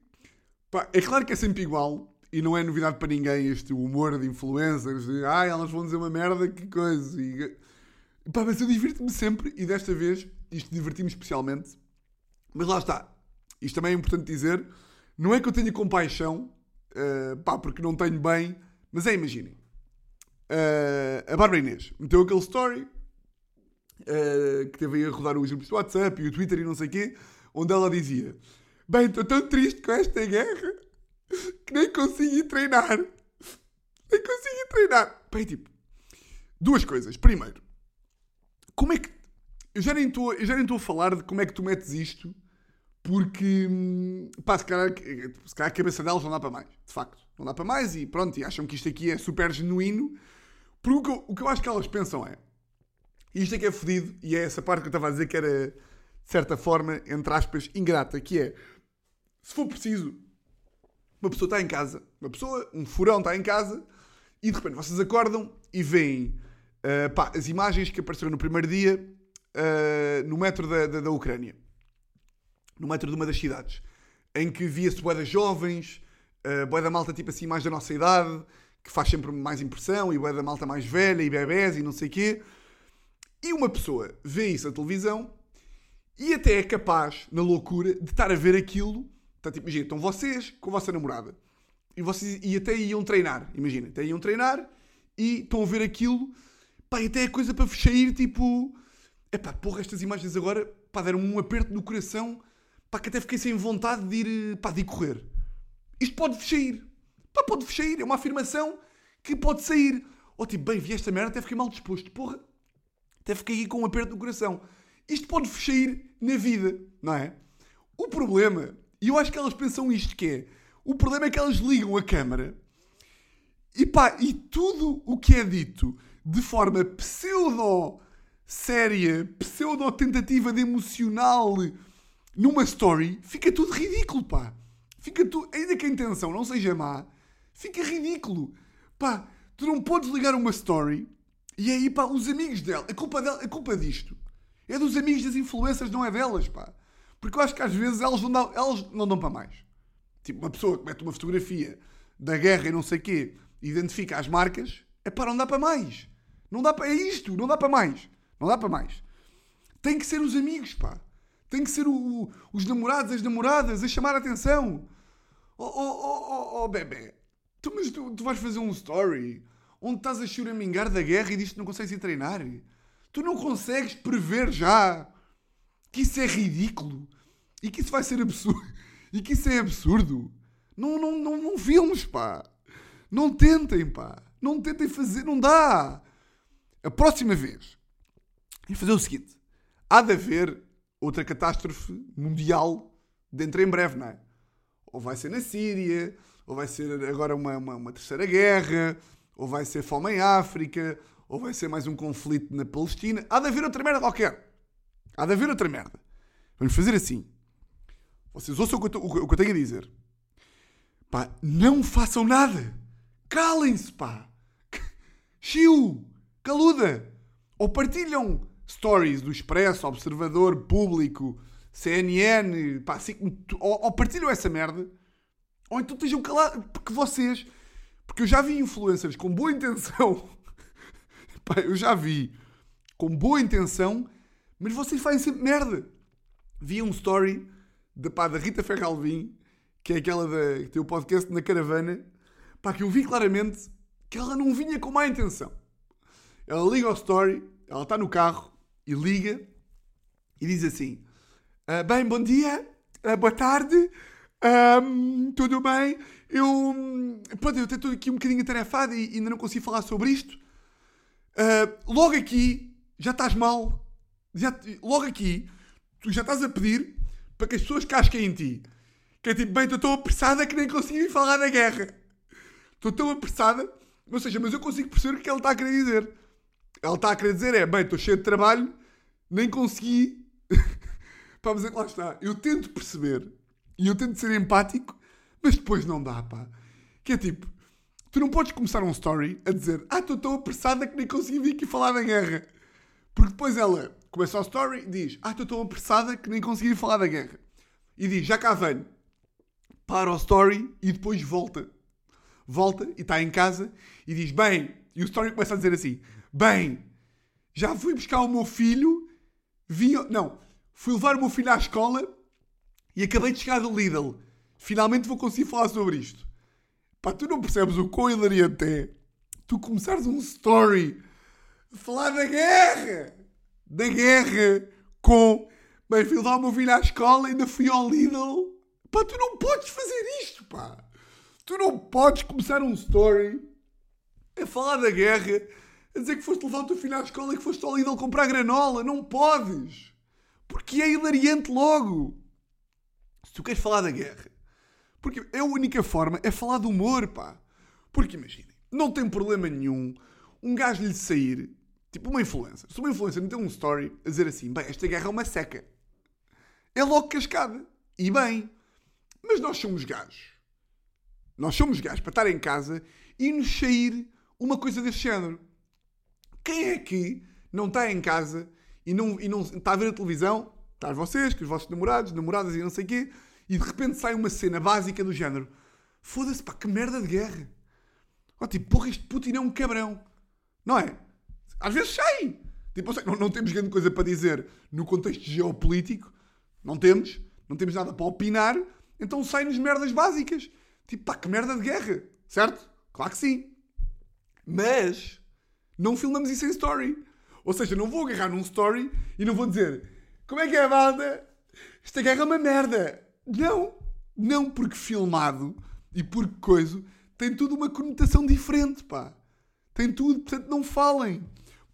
pá, é claro que é sempre igual e não é novidade para ninguém este humor de influencers. De, Ai, elas vão dizer uma merda, que coisa. E, pá, mas eu divirto-me sempre e desta vez isto diverti-me especialmente. Mas lá está. Isto também é importante dizer. Não é que eu tenha compaixão, eh, pá, porque não tenho bem, mas é, imaginem. Eh, a Bárbara Inês meteu aquele story eh, que teve aí a rodar os grupos do WhatsApp e o Twitter e não sei o quê, onde ela dizia: Bem, estou tão triste com esta guerra que nem consegui treinar. Nem consegui treinar. Bem, tipo, duas coisas. Primeiro, como é que. Eu já nem estou a falar de como é que tu metes isto, porque. hum, Pá, se calhar, se calhar a cabeça delas não dá para mais. De facto. Não dá para mais e pronto, e acham que isto aqui é super genuíno. Porque o que eu, o que eu acho que elas pensam é. Isto é que é fodido, e é essa parte que eu estava a dizer que era, de certa forma, entre aspas, ingrata, que é, se for preciso, uma pessoa está em casa, uma pessoa, um furão está em casa, e de repente vocês acordam e veem ah, pá, as imagens que apareceram no primeiro dia ah, no metro da, da, da Ucrânia. No metro de uma das cidades. Em que via-se bué das jovens, uh, bué da malta tipo assim mais da nossa idade, que faz sempre mais impressão, e bué da malta mais velha, e bebés, e não sei o quê. E uma pessoa vê isso na televisão e até é capaz, na loucura, de estar a ver aquilo. Então, tipo, imagina, estão vocês com a vossa namorada e, vocês, e até iam treinar. Imagina, até iam treinar e estão a ver aquilo. Pá, e até é coisa para sair, tipo. Epá, porra, estas imagens agora, pá, deram-me um aperto no coração, pá, que até fiquei sem vontade de ir, eh, pá, de ir correr. Isto pode-vos sair. Pá, pode-vos sair. É uma afirmação que pode sair. Ou tipo, bem, vi esta merda, até fiquei mal disposto. Porra, até fiquei com um aperto no coração. Isto pode-vos sair na vida, não é? O problema, e eu acho que elas pensam isto, que é, O problema é que elas ligam a câmara e pá, e tudo o que é dito de forma pseudo séria, pseudo tentativa de emocional numa story, fica tudo ridículo, pá. Fica tudo, ainda que a intenção não seja má, fica ridículo. Pá, tu não podes ligar uma story e aí, pá, os amigos dela, a culpa, dela, a culpa disto é dos amigos das influências, não é delas, pá. Porque eu acho que às vezes elas não dão, elas não dão para mais. Tipo, uma pessoa que mete uma fotografia da guerra e não sei o quê, identifica as marcas, é pá, não dá para mais. Não dá para, é isto, não dá para mais. Não dá para mais. Tem que ser os amigos, pá. Tem que ser o, o, os namorados, as namoradas, a chamar a atenção. Oh, oh, oh, oh, bebê. Tu, mas tu, tu vais fazer um story onde estás a choramingar da guerra e dizes que não consegues ir treinar. Tu não consegues prever já que isso é ridículo e que isso vai ser absurdo *laughs* e que isso é absurdo. Não, não, não, não filmes, pá. Não tentem, pá. Não tentem fazer, não dá. A próxima vez, e fazer o seguinte: há de haver outra catástrofe mundial dentro em breve, não é? Ou vai ser na Síria, ou vai ser agora uma, uma, uma terceira guerra, ou vai ser fome em África, ou vai ser mais um conflito na Palestina. Há de haver outra merda qualquer. Há de haver outra merda. Vamos fazer assim. Vocês ouçam o que eu, o que eu tenho a dizer. Pá, não façam nada. Calem-se, pá. Chiu. Caluda. Ou partilham stories do Expresso, Observador, Público, CNN, pá, assim, ou, ou partilham essa merda. Ou então estejam calados. Porque vocês... Porque eu já vi influencers com boa intenção. *laughs* pá, eu já vi. Com boa intenção. Mas vocês fazem sempre merda. Vi um story da, pá, da Rita Ferralvim, que é aquela da, que tem o podcast na caravana, pá, que eu vi claramente que ela não vinha com má intenção. Ela liga ao story, ela está no carro e liga e diz assim: ah, Bem, bom dia, ah, boa tarde, tudo bem? Eu, pronto, eu estou aqui um bocadinho atarefado e ainda não consigo falar sobre isto. Uh, logo aqui, já estás mal. Já, logo aqui, tu já estás a pedir para que as pessoas casquem em ti. Que é tipo, bem, estou tão apressada que nem consigo falar da guerra. Estou tão apressada, ou seja, mas eu consigo perceber o que ela está a querer dizer. Ela está a querer dizer é, bem, estou cheio de trabalho, nem consegui. *laughs* pá, mas é que lá está. Eu tento perceber e eu tento ser empático, mas depois não dá, pá. Que é tipo, tu não podes começar um story a dizer, ah, estou tão apressada que nem consegui vir aqui falar da guerra. Porque depois ela começa o story e diz, ah, estou tão apressada que nem consegui falar da guerra. E diz, já cá venho. Para o story e depois volta. Volta e está em casa e diz, bem, e o story começa a dizer assim, bem, já fui buscar o meu filho, vim, não, fui levar o meu filho à escola e acabei de chegar do Lidl. Finalmente vou conseguir falar sobre isto. Pá, tu não percebes o quão hilariante é tu começares um story a falar da guerra. Da guerra com. Bem, fui levar o meu filho à escola, ainda fui ao Lidl. Pá, tu não podes fazer isto, pá. Tu não podes começar um story a falar da guerra, a dizer que foste levar o teu filho à escola e que foste ao Lidl comprar granola. Não podes. Porque é hilariante logo. Se tu queres falar da guerra. Porque é a única forma é falar do humor, pá. Porque imaginem, não tem problema nenhum um gajo lhe sair, tipo uma influencer. Se uma influencer não tem um story a dizer assim, bem, esta guerra é uma seca. É logo cascada. E bem. Mas nós somos gajos. Nós somos gajos para estar em casa e nos sair uma coisa desse género. Quem é que não está em casa e não, e não está a ver a televisão? Estás vocês, com os vossos namorados, namoradas e não sei o quê, e de repente sai uma cena básica do género. Foda-se, pá, que merda de guerra. Oh, tipo, porra, este Putin é um cabrão. Não é? Às vezes sai. Tipo, não, não temos grande coisa para dizer no contexto geopolítico. Não temos. Não temos nada para opinar. Então sai-nos merdas básicas. Tipo, pá, que merda de guerra. Certo? Claro que sim. Mas não filmamos isso em story. Ou seja, não vou agarrar num story e não vou dizer como é que é, malta? Esta guerra é uma merda. Não. Não, porque filmado e porque coisa tem tudo uma conotação diferente, pá. Tem tudo, portanto não falem.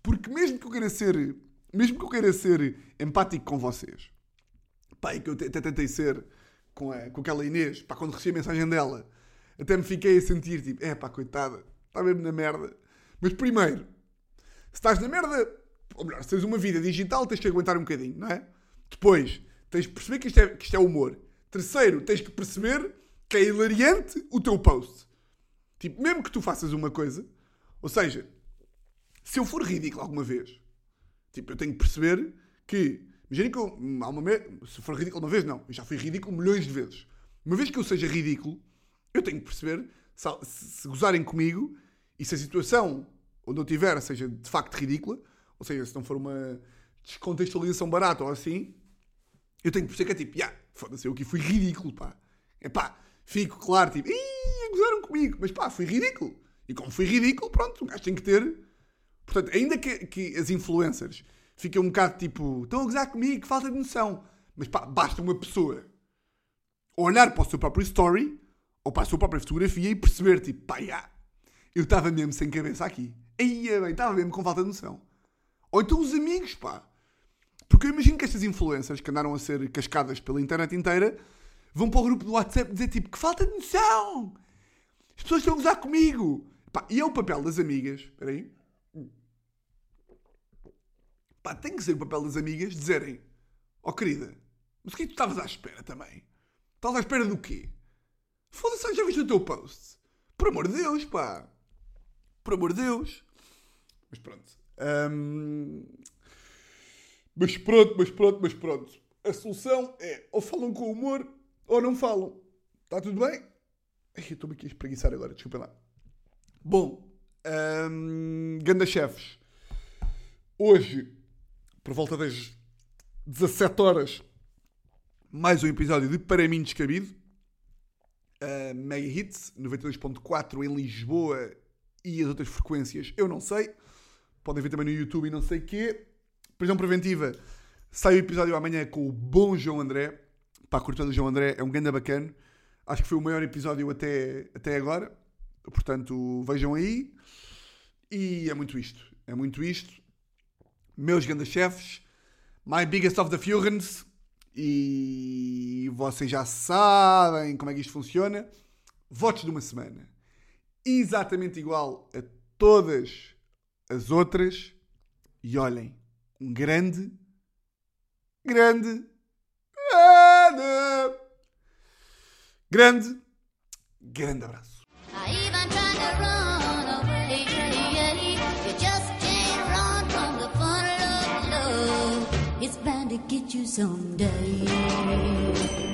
Porque mesmo que eu queira ser, mesmo que eu queira ser empático com vocês, pá, e que eu até tentei ser com, a, com aquela Inês, pá, quando recebi a mensagem dela, até me fiquei a sentir tipo, é pá, coitada, está mesmo na merda. Mas primeiro, se estás na merda, ou melhor, se tens uma vida digital, tens que aguentar um bocadinho, não é? Depois, tens que perceber que isto é, que isto é humor. Terceiro, tens que perceber que é hilariante o teu post. Tipo, mesmo que tu faças uma coisa, ou seja, se eu for ridículo alguma vez, tipo, eu tenho que perceber que, imagina que eu, uma se for ridículo uma vez, não, eu já fui ridículo milhões de vezes. Uma vez que eu seja ridículo, eu tenho que perceber se, se, gozarem comigo e se a situação onde eu estiver seja de facto ridícula, ou seja, se não for uma descontextualização barata ou assim, eu tenho que perceber que é tipo, yeah, foda-se, eu aqui fui ridículo, pá. É pá, fico claro, tipo, ih, gozaram comigo, mas pá, fui ridículo. E como fui ridículo, pronto, um gajo tem que ter. Portanto, ainda que, que as influencers fiquem um bocado tipo, estão a gozar comigo, que falta de noção. Mas pá, basta uma pessoa olhar para o seu próprio story ou para a sua própria fotografia e perceber, tipo, pá, já, eu estava mesmo sem cabeça aqui. Aí, bem, estava mesmo com falta de noção. Ou então os amigos, pá. Porque eu imagino que estas influencers que andaram a ser cascadas pela internet inteira vão para o grupo do WhatsApp dizer tipo que falta de noção. As pessoas estão a gozar comigo. Pá, e é o papel das amigas. Espera aí. Pá, tem que ser o papel das amigas dizerem Oh querida, mas o que é que tu estavas à espera também? Estavas à espera do quê? Foda-se, já viste o teu post? Por amor de Deus, pá. Por amor de Deus. Mas pronto. Hum, Mas pronto, mas pronto, mas pronto. A solução é ou falam com humor ou não falam. Está tudo bem? Estou-me aqui a espreguiçar agora, desculpa lá. Bom, hum, ganda chefes. Hoje, por volta das 17 horas, mais um episódio de Para Mim Descabido. Uh, Mega Hits, 92.4 em Lisboa e as outras frequências, eu não sei. Podem ver também no YouTube e não sei o quê. Prisão Preventiva, sai o episódio amanhã com o bom João André. Pá, curta do João André, é um ganda bacana. Acho que foi o maior episódio até, até agora. Portanto, vejam aí. E é muito isto. É muito isto. Meus grandes chefes. My biggest of the Furens. E vocês já sabem como é que isto funciona. Votos de uma semana. Exatamente igual a todas as outras. E olhem, um grande, grande, grande, grande, grande abraço. Get you someday.